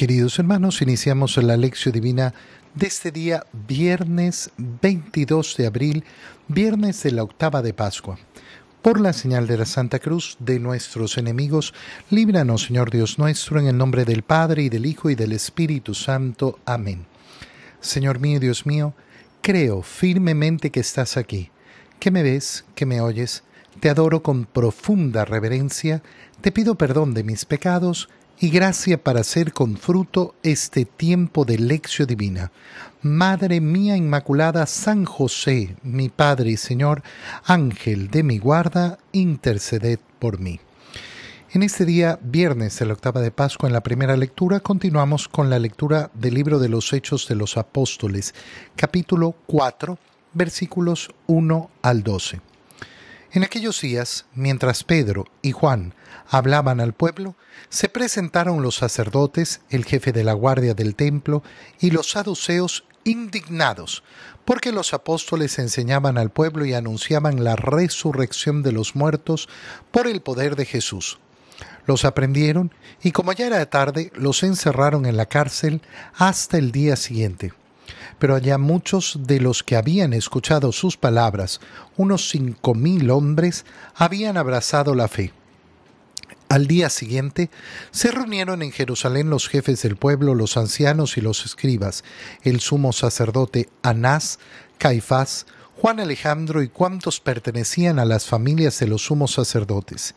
Queridos hermanos, iniciamos la lección divina de este día, viernes 22 de abril, viernes de la octava de Pascua. Por la señal de la Santa Cruz de nuestros enemigos, líbranos, Señor Dios nuestro, en el nombre del Padre y del Hijo y del Espíritu Santo. Amén. Señor mío Dios mío, creo firmemente que estás aquí, que me ves, que me oyes, te adoro con profunda reverencia, te pido perdón de mis pecados, y gracia para hacer con fruto este tiempo de lección divina. Madre mía Inmaculada, San José, mi Padre y Señor, Ángel de mi guarda, interceded por mí. En este día, viernes de la octava de Pascua, en la primera lectura, continuamos con la lectura del libro de los Hechos de los Apóstoles, capítulo 4, versículos 1 al 12. En aquellos días, mientras Pedro y Juan hablaban al pueblo, se presentaron los sacerdotes, el jefe de la guardia del templo y los saduceos indignados, porque los apóstoles enseñaban al pueblo y anunciaban la resurrección de los muertos por el poder de Jesús. Los aprendieron y como ya era tarde, los encerraron en la cárcel hasta el día siguiente pero allá muchos de los que habían escuchado sus palabras, unos cinco mil hombres, habían abrazado la fe. Al día siguiente se reunieron en Jerusalén los jefes del pueblo, los ancianos y los escribas, el sumo sacerdote Anás, Caifás, Juan Alejandro y cuantos pertenecían a las familias de los sumos sacerdotes.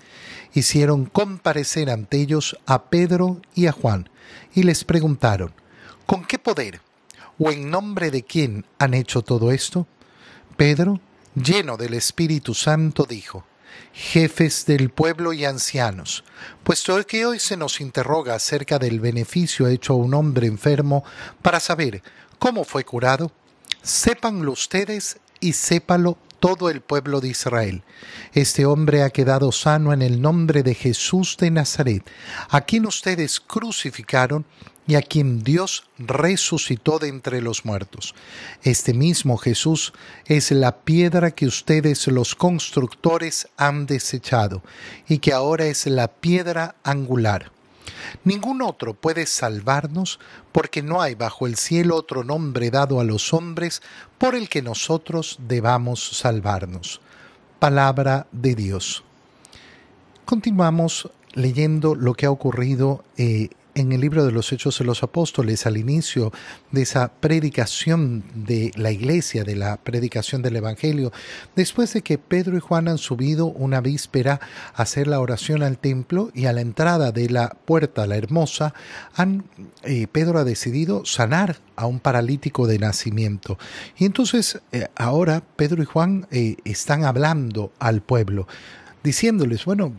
Hicieron comparecer ante ellos a Pedro y a Juan, y les preguntaron, ¿con qué poder ¿O en nombre de quién han hecho todo esto? Pedro, lleno del Espíritu Santo, dijo, Jefes del pueblo y ancianos, puesto que hoy se nos interroga acerca del beneficio hecho a un hombre enfermo para saber cómo fue curado, sépanlo ustedes y sépalo todo el pueblo de Israel. Este hombre ha quedado sano en el nombre de Jesús de Nazaret, a quien ustedes crucificaron y a quien Dios resucitó de entre los muertos. Este mismo Jesús es la piedra que ustedes los constructores han desechado y que ahora es la piedra angular. Ningún otro puede salvarnos porque no hay bajo el cielo otro nombre dado a los hombres por el que nosotros debamos salvarnos. Palabra de Dios. Continuamos leyendo lo que ha ocurrido eh, en el libro de los Hechos de los Apóstoles, al inicio de esa predicación de la iglesia, de la predicación del Evangelio, después de que Pedro y Juan han subido una víspera a hacer la oración al templo y a la entrada de la puerta, la hermosa, han, eh, Pedro ha decidido sanar a un paralítico de nacimiento. Y entonces eh, ahora Pedro y Juan eh, están hablando al pueblo, diciéndoles, bueno,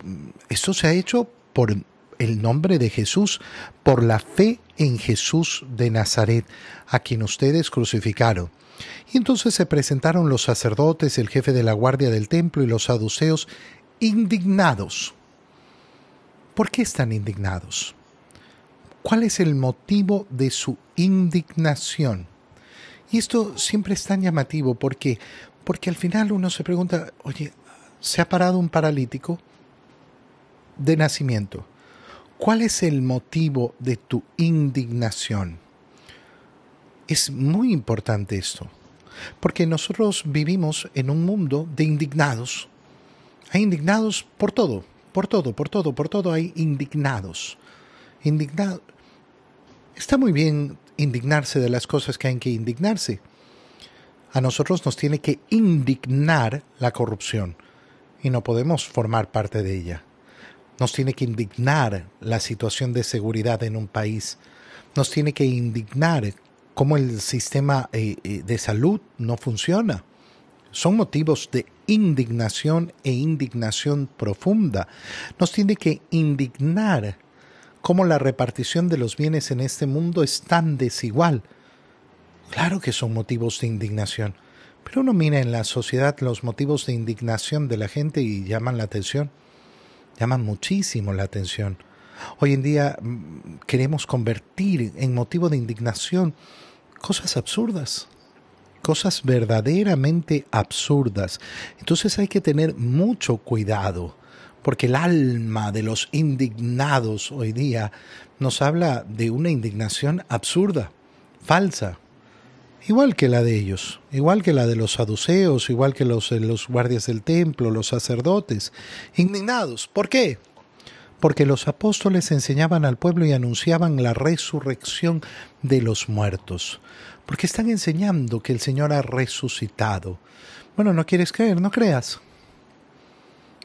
esto se ha hecho por el nombre de Jesús por la fe en Jesús de Nazaret, a quien ustedes crucificaron. Y entonces se presentaron los sacerdotes, el jefe de la guardia del templo y los saduceos, indignados. ¿Por qué están indignados? ¿Cuál es el motivo de su indignación? Y esto siempre es tan llamativo porque, porque al final uno se pregunta, oye, ¿se ha parado un paralítico de nacimiento? ¿Cuál es el motivo de tu indignación? Es muy importante esto, porque nosotros vivimos en un mundo de indignados. Hay indignados por todo, por todo, por todo, por todo hay indignados. Indignado. Está muy bien indignarse de las cosas que hay que indignarse. A nosotros nos tiene que indignar la corrupción y no podemos formar parte de ella. Nos tiene que indignar la situación de seguridad en un país. Nos tiene que indignar cómo el sistema eh, eh, de salud no funciona. Son motivos de indignación e indignación profunda. Nos tiene que indignar cómo la repartición de los bienes en este mundo es tan desigual. Claro que son motivos de indignación, pero uno mira en la sociedad los motivos de indignación de la gente y llaman la atención llaman muchísimo la atención. Hoy en día mm, queremos convertir en motivo de indignación cosas absurdas, cosas verdaderamente absurdas. Entonces hay que tener mucho cuidado, porque el alma de los indignados hoy día nos habla de una indignación absurda, falsa, igual que la de ellos, igual que la de los saduceos, igual que los, los guardias del templo, los sacerdotes, indignados. ¿Por qué? Porque los apóstoles enseñaban al pueblo y anunciaban la resurrección de los muertos, porque están enseñando que el Señor ha resucitado. Bueno, no quieres creer, no creas.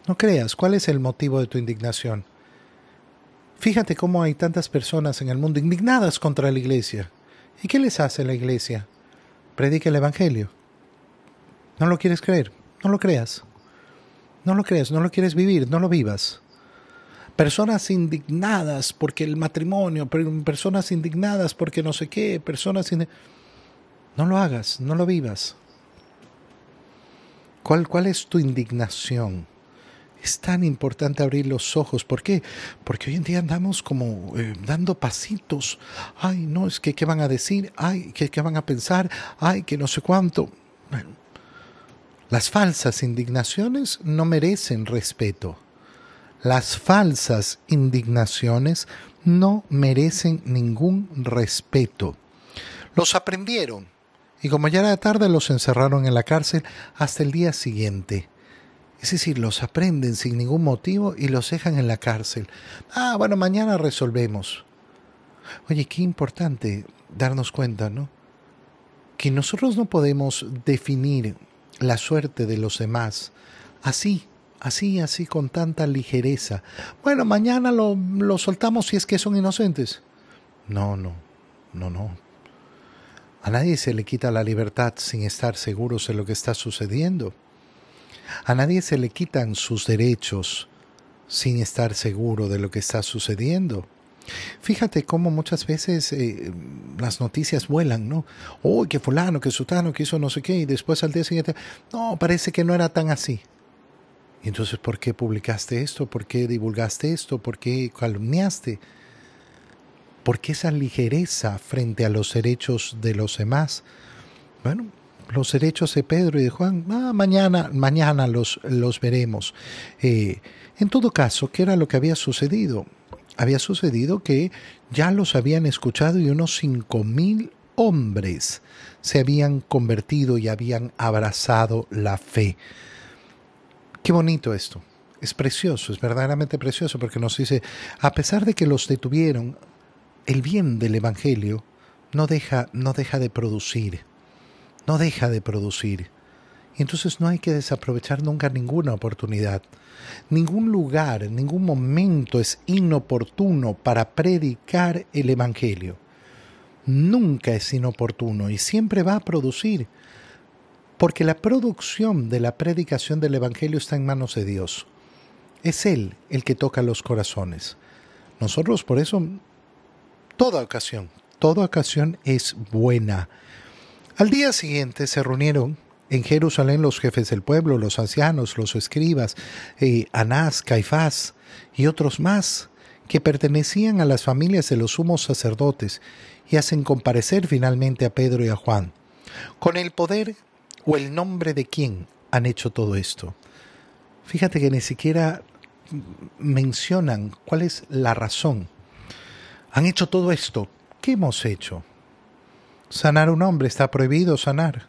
No creas. ¿Cuál es el motivo de tu indignación? Fíjate cómo hay tantas personas en el mundo indignadas contra la iglesia. ¿Y qué les hace la iglesia? Predica el Evangelio. ¿No lo quieres creer? No lo creas. No lo creas, no lo quieres vivir, no lo vivas. Personas indignadas porque el matrimonio, personas indignadas porque no sé qué, personas No lo hagas, no lo vivas. ¿Cuál, cuál es tu indignación? Es tan importante abrir los ojos. ¿Por qué? Porque hoy en día andamos como eh, dando pasitos. Ay, no, es que qué van a decir. Ay, que qué van a pensar. Ay, que no sé cuánto. Bueno, las falsas indignaciones no merecen respeto. Las falsas indignaciones no merecen ningún respeto. Los aprendieron y como ya era tarde los encerraron en la cárcel hasta el día siguiente. Es decir, los aprenden sin ningún motivo y los dejan en la cárcel. Ah, bueno, mañana resolvemos. Oye, qué importante darnos cuenta, ¿no? Que nosotros no podemos definir la suerte de los demás así, así, así, con tanta ligereza. Bueno, mañana lo, lo soltamos si es que son inocentes. No, no, no, no. A nadie se le quita la libertad sin estar seguros de lo que está sucediendo. A nadie se le quitan sus derechos sin estar seguro de lo que está sucediendo. Fíjate cómo muchas veces eh, las noticias vuelan, ¿no? Uy, que fulano, que sutano, que hizo no sé qué, y después al día siguiente, no, parece que no era tan así. Entonces, ¿por qué publicaste esto? ¿Por qué divulgaste esto? ¿Por qué calumniaste? ¿Por qué esa ligereza frente a los derechos de los demás? Bueno, los derechos de Pedro y de Juan, ah, mañana, mañana los, los veremos. Eh, en todo caso, ¿qué era lo que había sucedido? Había sucedido que ya los habían escuchado y unos cinco mil hombres se habían convertido y habían abrazado la fe. Qué bonito esto. Es precioso, es verdaderamente precioso porque nos dice, a pesar de que los detuvieron, el bien del Evangelio no deja, no deja de producir no deja de producir. Y entonces no hay que desaprovechar nunca ninguna oportunidad. Ningún lugar, ningún momento es inoportuno para predicar el Evangelio. Nunca es inoportuno y siempre va a producir. Porque la producción de la predicación del Evangelio está en manos de Dios. Es Él el que toca los corazones. Nosotros por eso, toda ocasión, toda ocasión es buena al día siguiente se reunieron en Jerusalén los jefes del pueblo, los ancianos, los escribas, eh, Anás, Caifás y otros más que pertenecían a las familias de los sumos sacerdotes y hacen comparecer finalmente a Pedro y a Juan. Con el poder o el nombre de quién han hecho todo esto. Fíjate que ni siquiera mencionan cuál es la razón. Han hecho todo esto. ¿Qué hemos hecho? Sanar un hombre está prohibido sanar.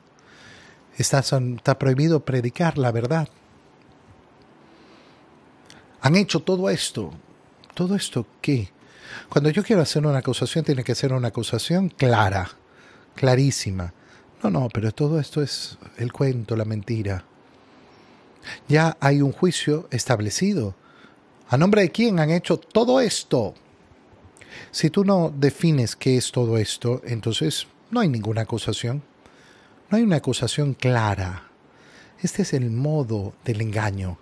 Está, está prohibido predicar la verdad. Han hecho todo esto. ¿Todo esto qué? Cuando yo quiero hacer una acusación, tiene que ser una acusación clara, clarísima. No, no, pero todo esto es el cuento, la mentira. Ya hay un juicio establecido. ¿A nombre de quién han hecho todo esto? Si tú no defines qué es todo esto, entonces no hay ninguna acusación. No hay una acusación clara. Este es el modo del engaño.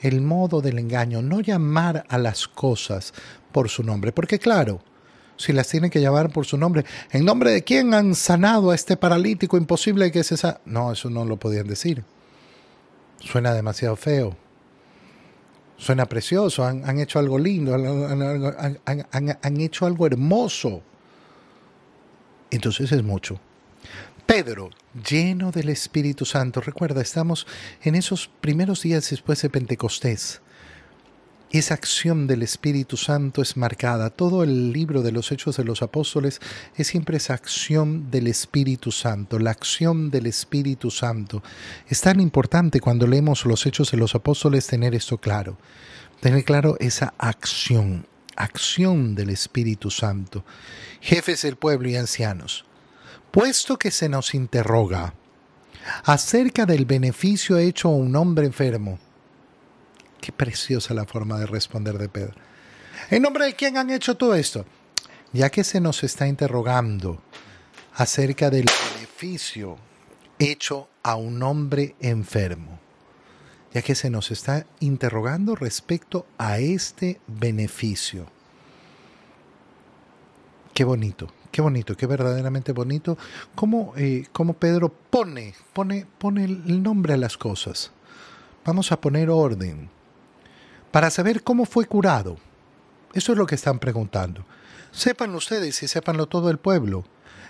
El modo del engaño, no llamar a las cosas por su nombre. Porque claro, si las tienen que llamar por su nombre, ¿en nombre de quién han sanado a este paralítico imposible que se sa No, eso no lo podían decir. Suena demasiado feo. Suena precioso, han, hecho algo lindo, han hecho algo hermoso entonces es mucho. Pedro, lleno del Espíritu Santo, recuerda, estamos en esos primeros días después de Pentecostés. esa acción del Espíritu Santo es marcada. Todo el libro de los Hechos de los Apóstoles es siempre esa acción del Espíritu Santo, la acción del Espíritu Santo. Es tan importante cuando leemos los Hechos de los Apóstoles tener esto claro, tener claro esa acción, acción del Espíritu Santo. Jefes del pueblo y ancianos, puesto que se nos interroga acerca del beneficio hecho a un hombre enfermo, Qué preciosa la forma de responder de Pedro. ¿En nombre de quién han hecho todo esto? Ya que se nos está interrogando acerca del beneficio hecho a un hombre enfermo, ya que se nos está interrogando respecto a este beneficio. Qué bonito, qué bonito, qué verdaderamente bonito, cómo, eh, Pedro pone, pone, pone el nombre a las cosas. Vamos a poner orden para saber cómo fue curado. Eso es lo que están preguntando. Sépanlo ustedes y sépanlo todo el pueblo.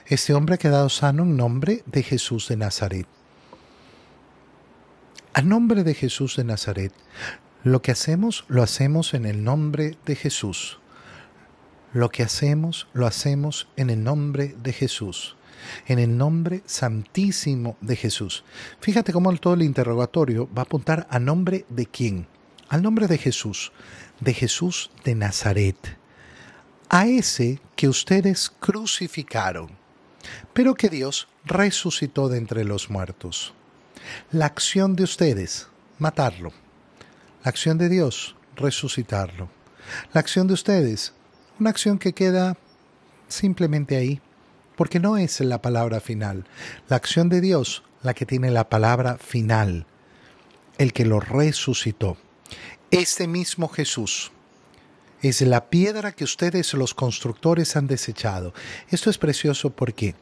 Este hombre ha quedado sano en nombre de Jesús de Nazaret. A nombre de Jesús de Nazaret, lo que hacemos, lo hacemos en el nombre de Jesús. Lo que hacemos, lo hacemos en el nombre de Jesús en el nombre santísimo de Jesús. Fíjate cómo todo el interrogatorio va a apuntar a nombre de quién al nombre de Jesús, de Jesús de Nazaret, a ese que ustedes crucificaron, pero que Dios resucitó de entre los muertos. La acción de ustedes, matarlo. La acción de Dios, resucitarlo. La acción de ustedes, una acción que queda simplemente ahí, porque no es la palabra final. La acción de Dios, la que tiene la palabra final, el que lo resucitó. Este mismo Jesús es la piedra que ustedes los constructores han desechado. Esto es precioso porque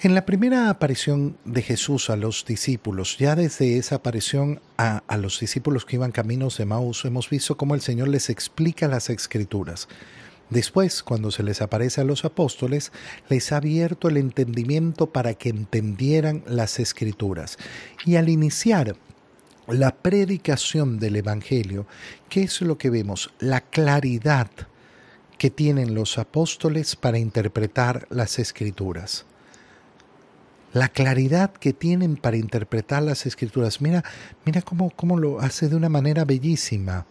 en la primera aparición de Jesús a los discípulos, ya desde esa aparición a, a, los discípulos que iban caminos de Maús, hemos visto cómo el Señor les explica las escrituras. Después, cuando se les aparece a los apóstoles, les ha abierto el entendimiento para que entendieran las escrituras. Y al iniciar la predicación del Evangelio, ¿qué es lo que vemos? La claridad que tienen los apóstoles para interpretar las escrituras. La claridad que tienen para interpretar las escrituras. Mira, mira cómo, cómo lo hace de una manera bellísima.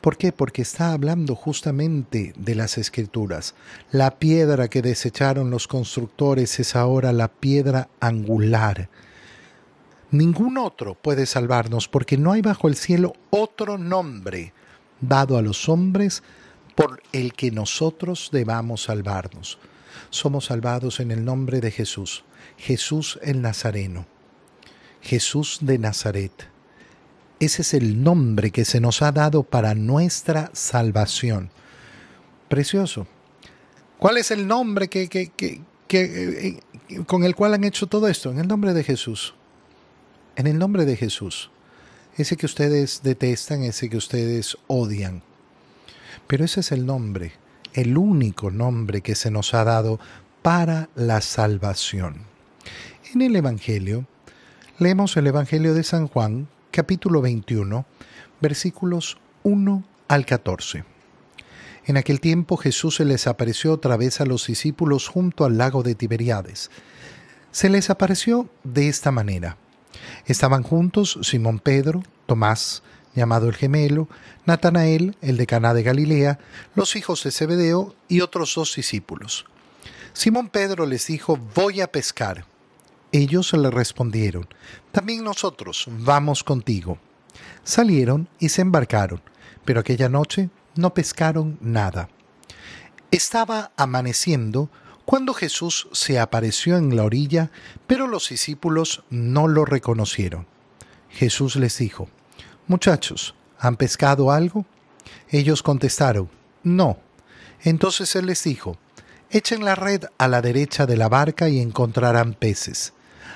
¿Por qué? Porque está hablando justamente de las escrituras. La piedra que desecharon los constructores es ahora la piedra angular Ningún otro puede salvarnos porque no hay bajo el cielo otro nombre dado a los hombres por el que nosotros debamos salvarnos. Somos salvados en el nombre de Jesús, Jesús el Nazareno, Jesús de Nazaret. Ese es el nombre que se nos ha dado para nuestra salvación. Precioso. ¿Cuál es el nombre que, que, que, eh, con el cual han hecho todo esto? En el nombre de Jesús en el nombre de Jesús, ese que ustedes detestan, ese que ustedes odian. Pero ese es el nombre, el único nombre que se nos ha dado para la salvación. En el Evangelio, leemos el Evangelio de San Juan, capítulo 21, versículos 1 al 14. En aquel tiempo Jesús se les apareció otra vez a los discípulos junto al lago de Tiberiades. Se les apareció de esta manera. Estaban juntos Simón Pedro, Tomás, llamado el gemelo, Natanael, el de Caná de Galilea, los hijos de Zebedeo y otros dos discípulos. Simón Pedro les dijo, voy a pescar. Ellos le respondieron, también nosotros vamos contigo. Salieron y se embarcaron, pero aquella noche no pescaron nada. Estaba amaneciendo cuando Jesús se apareció en la orilla, pero los discípulos no lo reconocieron. Jesús les dijo, Muchachos, ¿han pescado algo? Ellos contestaron, No. Entonces él les dijo, Echen la red a la derecha de la barca y encontrarán peces.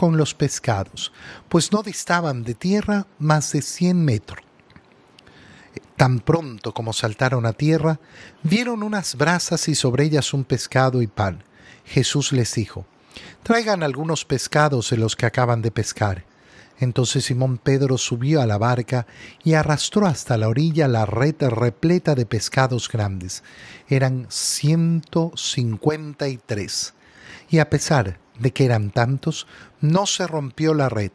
con los pescados, pues no distaban de tierra más de cien metros. Tan pronto como saltaron a tierra, vieron unas brasas y sobre ellas un pescado y pan. Jesús les dijo, Traigan algunos pescados de los que acaban de pescar. Entonces Simón Pedro subió a la barca y arrastró hasta la orilla la red repleta de pescados grandes. Eran ciento cincuenta y tres. Y a pesar de que eran tantos, no se rompió la red.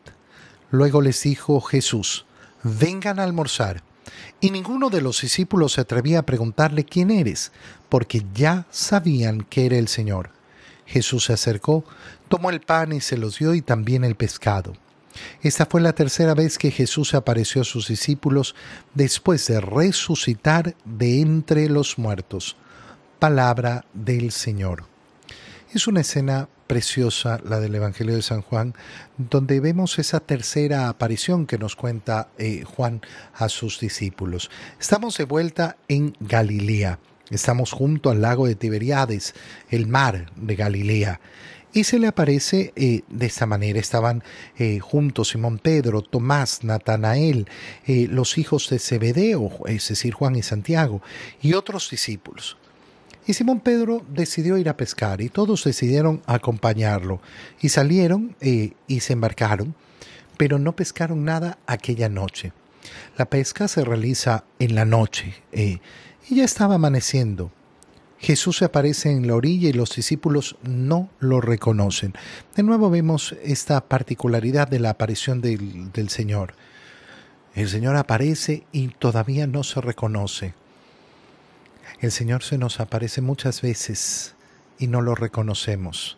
Luego les dijo Jesús, vengan a almorzar. Y ninguno de los discípulos se atrevía a preguntarle quién eres, porque ya sabían que era el Señor. Jesús se acercó, tomó el pan y se los dio y también el pescado. Esta fue la tercera vez que Jesús apareció a sus discípulos después de resucitar de entre los muertos. Palabra del Señor. Es una escena preciosa la del Evangelio de San Juan, donde vemos esa tercera aparición que nos cuenta eh, Juan a sus discípulos. Estamos de vuelta en Galilea, estamos junto al lago de Tiberiades, el mar de Galilea y se le aparece eh, de esta manera. Estaban eh, juntos Simón Pedro, Tomás, Natanael, los hijos de Zebedeo, es decir, Juan y Santiago, y otros discípulos. Y Simón Pedro decidió ir a pescar y todos decidieron acompañarlo. Y salieron y se embarcaron, pero no pescaron nada aquella noche. La pesca se realiza en la noche y ya estaba amaneciendo. Jesús se aparece en la orilla y los discípulos no lo reconocen. De nuevo vemos esta particularidad de la aparición del, del Señor. El Señor aparece y todavía no se reconoce. El Señor se nos aparece muchas veces y no lo reconocemos.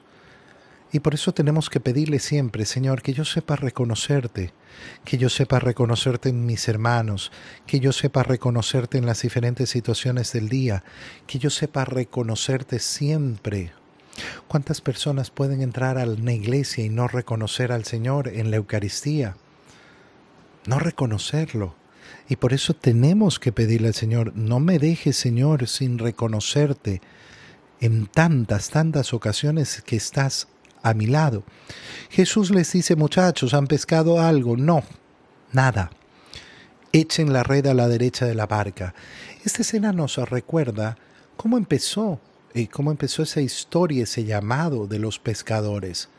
Y por eso tenemos que pedirle siempre, Señor, que yo sepa reconocerte, que yo sepa reconocerte en mis hermanos, que yo sepa reconocerte en las diferentes situaciones del día, que yo sepa reconocerte siempre. ¿Cuántas personas pueden entrar a la iglesia y no reconocer al Señor en la Eucaristía? No reconocerlo. Y por eso tenemos que pedirle al Señor, no me dejes, Señor, sin reconocerte en tantas, tantas ocasiones que estás a mi lado. Jesús les dice, muchachos, ¿han pescado algo? No, nada. Echen la red a la derecha de la barca. Esta escena nos recuerda cómo empezó, y eh, cómo empezó esa historia, ese llamado de los pescadores.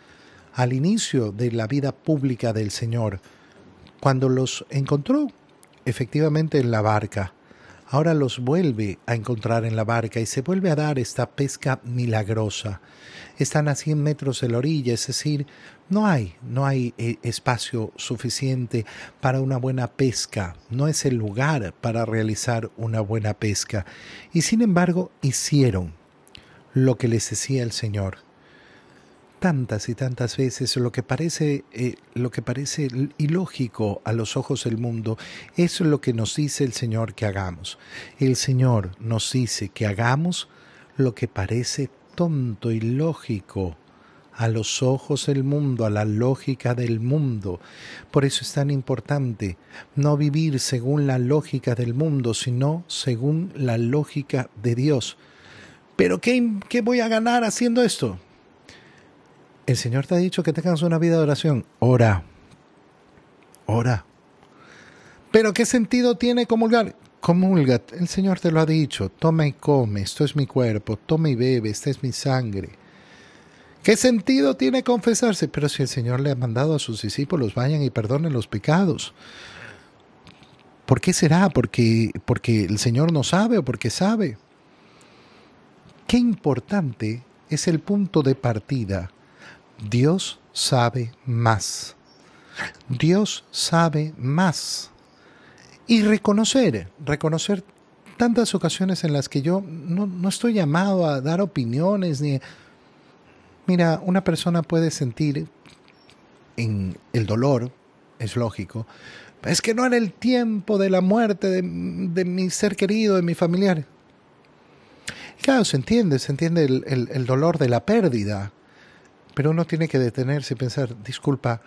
Al inicio de la vida pública del Señor, cuando los encontró efectivamente en la barca, ahora los vuelve a encontrar en la barca y se vuelve a dar esta pesca milagrosa están a 100 metros de la orilla, es decir, no hay, no hay eh, espacio suficiente para una buena pesca, no es el lugar para realizar una buena pesca. Y sin embargo, hicieron lo que les decía el Señor. Tantas y tantas veces lo que parece eh, lo que parece ilógico a los ojos del mundo es lo que nos dice el Señor que hagamos. El Señor nos dice que hagamos lo que parece tonto y lógico a los ojos del mundo, a la lógica del mundo. Por eso es tan importante no vivir según la lógica del mundo, sino según la lógica de Dios. Pero ¿qué, qué voy a ganar haciendo esto? El Señor te ha dicho que tengas una vida de oración. Ora. Ora. Pero ¿qué sentido tiene comulgar? Comulga, el Señor te lo ha dicho, toma y come, esto es mi cuerpo, toma y bebe, esta es mi sangre. ¿Qué sentido tiene confesarse? Pero si el Señor le ha mandado a sus discípulos, vayan y perdonen los pecados. ¿Por qué será? ¿Porque, porque el Señor no sabe o porque sabe? Qué importante es el punto de partida. Dios sabe más. Dios sabe más y reconocer, reconocer tantas ocasiones en las que yo no, estoy llamado a dar opiniones ni... Mira, una persona puede sentir en el dolor, es lógico, es que no era el tiempo de la muerte de, mi ser querido, de mi familiar. claro, se entiende, se entiende el, el dolor de la pérdida, pero uno tiene que detenerse y pensar, disculpa,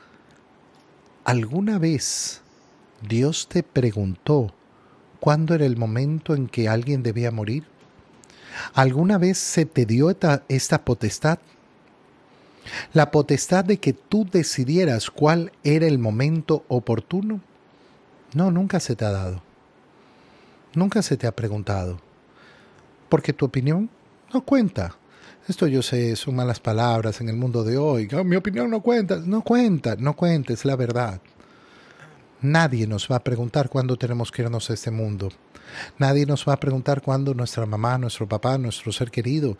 ¿alguna vez Dios te preguntó cuándo era el momento en que alguien debía morir. ¿Alguna vez se te dio esta, esta potestad? La potestad de que tú decidieras cuál era el momento oportuno. No, nunca se te ha dado. Nunca se te ha preguntado. Porque tu opinión no cuenta. Esto yo sé, son malas palabras en el mundo de hoy. Mi opinión no cuenta. No cuenta, no cuenta, es la verdad. Nadie nos va a preguntar cuándo tenemos que irnos a este mundo. Nadie nos va a preguntar cuándo nuestra mamá, nuestro papá, nuestro ser querido,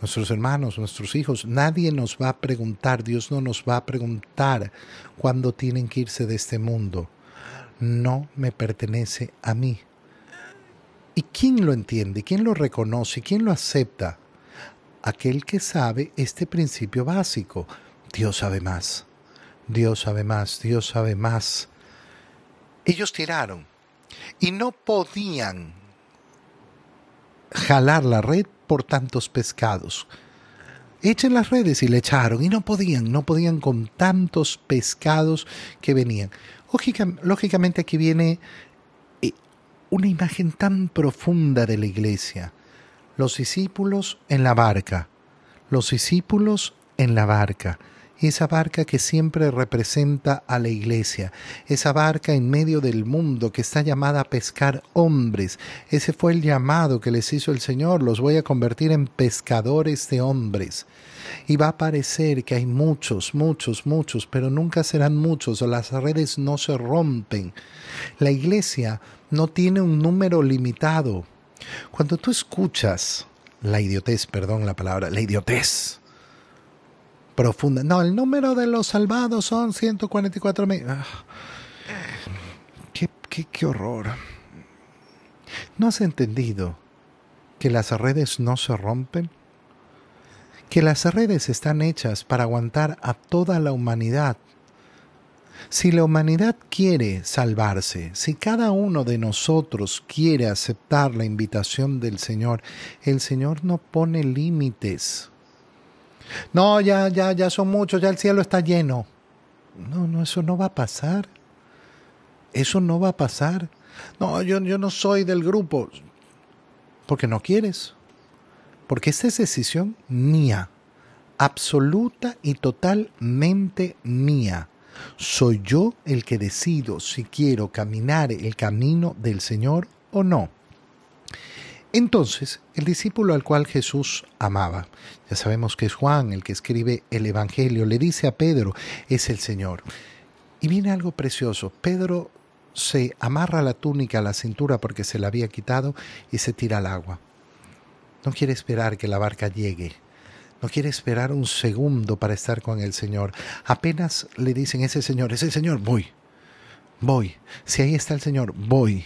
nuestros hermanos, nuestros hijos, nadie nos va a preguntar, Dios no nos va a preguntar cuándo tienen que irse de este mundo. No me pertenece a mí. ¿Y quién lo entiende? ¿Quién lo reconoce? ¿Quién lo acepta? Aquel que sabe este principio básico. Dios sabe más. Dios sabe más. Dios sabe más. Ellos tiraron y no podían jalar la red por tantos pescados. Echen las redes y le echaron y no podían, no podían con tantos pescados que venían. lógicamente aquí viene eh, una imagen tan profunda de la iglesia. Los discípulos en la barca, los discípulos en la barca esa barca que siempre representa a la iglesia, esa barca en medio del mundo que está llamada a pescar hombres. Ese fue el llamado que les hizo el Señor, los voy a convertir en pescadores de hombres. Y va a parecer que hay muchos, muchos, muchos, pero nunca serán muchos o las redes no se rompen. La iglesia no tiene un número limitado. Cuando tú escuchas la idiotez, perdón la palabra, la idiotez, profunda. No, el número de los salvados son 144 mil. Ah, qué, horror. ¿No has entendido que las redes no se rompen? Que las redes están hechas para aguantar a toda la humanidad. Si la humanidad quiere salvarse, si cada uno de nosotros quiere aceptar la invitación del Señor, el Señor no pone límites. No, ya, ya, ya son muchos, ya el cielo está lleno. No, no, eso no va a pasar. Eso no va a pasar. No, yo, yo no soy del grupo. Porque no quieres. Porque esta es decisión mía. Absoluta y totalmente mía. Soy yo el que decido si quiero caminar el camino del Señor o no. Entonces, el discípulo al cual Jesús amaba, ya sabemos que es Juan el que escribe el Evangelio, le dice a Pedro, es el Señor. Y viene algo precioso. Pedro se amarra la túnica a la cintura porque se la había quitado y se tira al agua. No quiere esperar que la barca llegue. No quiere esperar un segundo para estar con el Señor. Apenas le dicen, ese Señor, ese Señor, voy. Voy. Si ahí está el Señor, voy.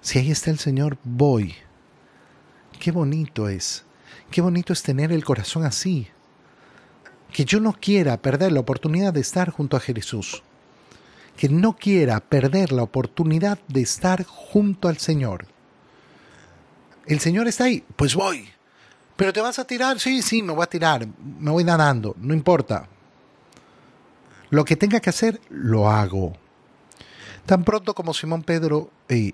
Si ahí está el Señor, voy. Qué bonito es. Qué bonito es tener el corazón así. Que yo no quiera perder la oportunidad de estar junto a Jesús. Que no quiera perder la oportunidad de estar junto al Señor. El Señor está ahí, pues voy. ¿Pero te vas a tirar? Sí, sí, me voy a tirar. Me voy nadando, no importa. Lo que tenga que hacer, lo hago. Tan pronto como Simón Pedro eh,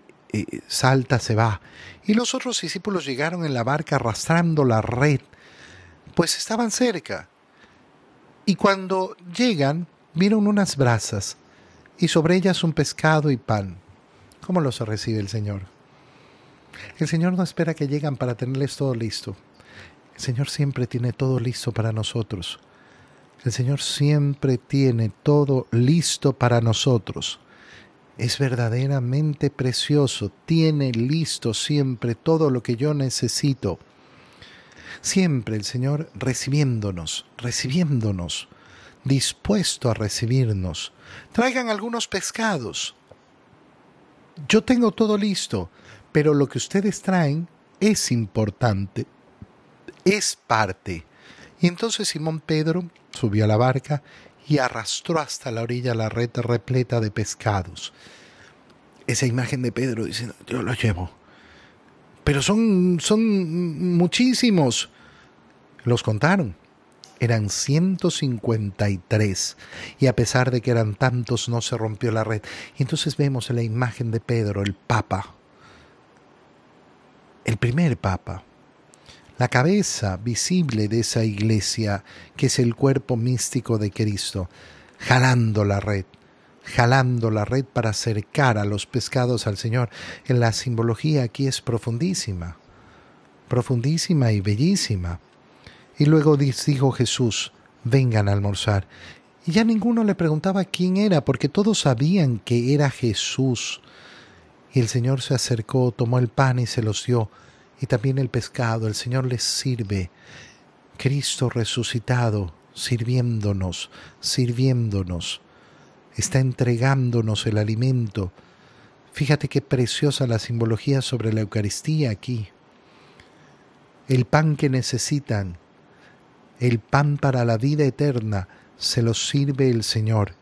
salta, se va. Y los otros discípulos llegaron en la barca arrastrando la red, pues estaban cerca. Y cuando llegan, vieron unas brasas y sobre ellas un pescado y pan. ¿Cómo los recibe el Señor? El Señor no espera que lleguen para tenerles todo listo. El Señor siempre tiene todo listo para nosotros. El Señor siempre tiene todo listo para nosotros es verdaderamente precioso, tiene listo siempre todo lo que yo necesito. Siempre el Señor recibiéndonos, recibiéndonos, dispuesto a recibirnos. Traigan algunos pescados. Yo tengo todo listo, pero lo que ustedes traen es importante, es parte. Y entonces Simón Pedro subió a la barca y arrastró hasta la orilla la red repleta de pescados. Esa imagen de Pedro diciendo, yo lo llevo. Pero son, son muchísimos. Los contaron. Eran 153. Y a pesar de que eran tantos, no se rompió la red. Y entonces vemos la imagen de Pedro, el Papa. El primer Papa. La cabeza visible de esa iglesia que es el cuerpo místico de Cristo, jalando la red, jalando la red para acercar a los pescados al Señor. En la simbología aquí es profundísima, profundísima y bellísima. Y luego dijo Jesús, vengan a almorzar. Y ya ninguno le preguntaba quién era, porque todos sabían que era Jesús. Y el Señor se acercó, tomó el pan y se los dio, y también el pescado. El Señor les sirve. Cristo resucitado, sirviéndonos, sirviéndonos. Está entregándonos el alimento. Fíjate qué preciosa la simbología sobre la Eucaristía aquí. El pan que necesitan, el pan para la vida eterna, se los sirve el Señor.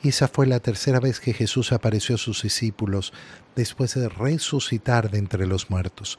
Y esa fue la tercera vez que Jesús apareció a sus discípulos después de resucitar de entre los muertos.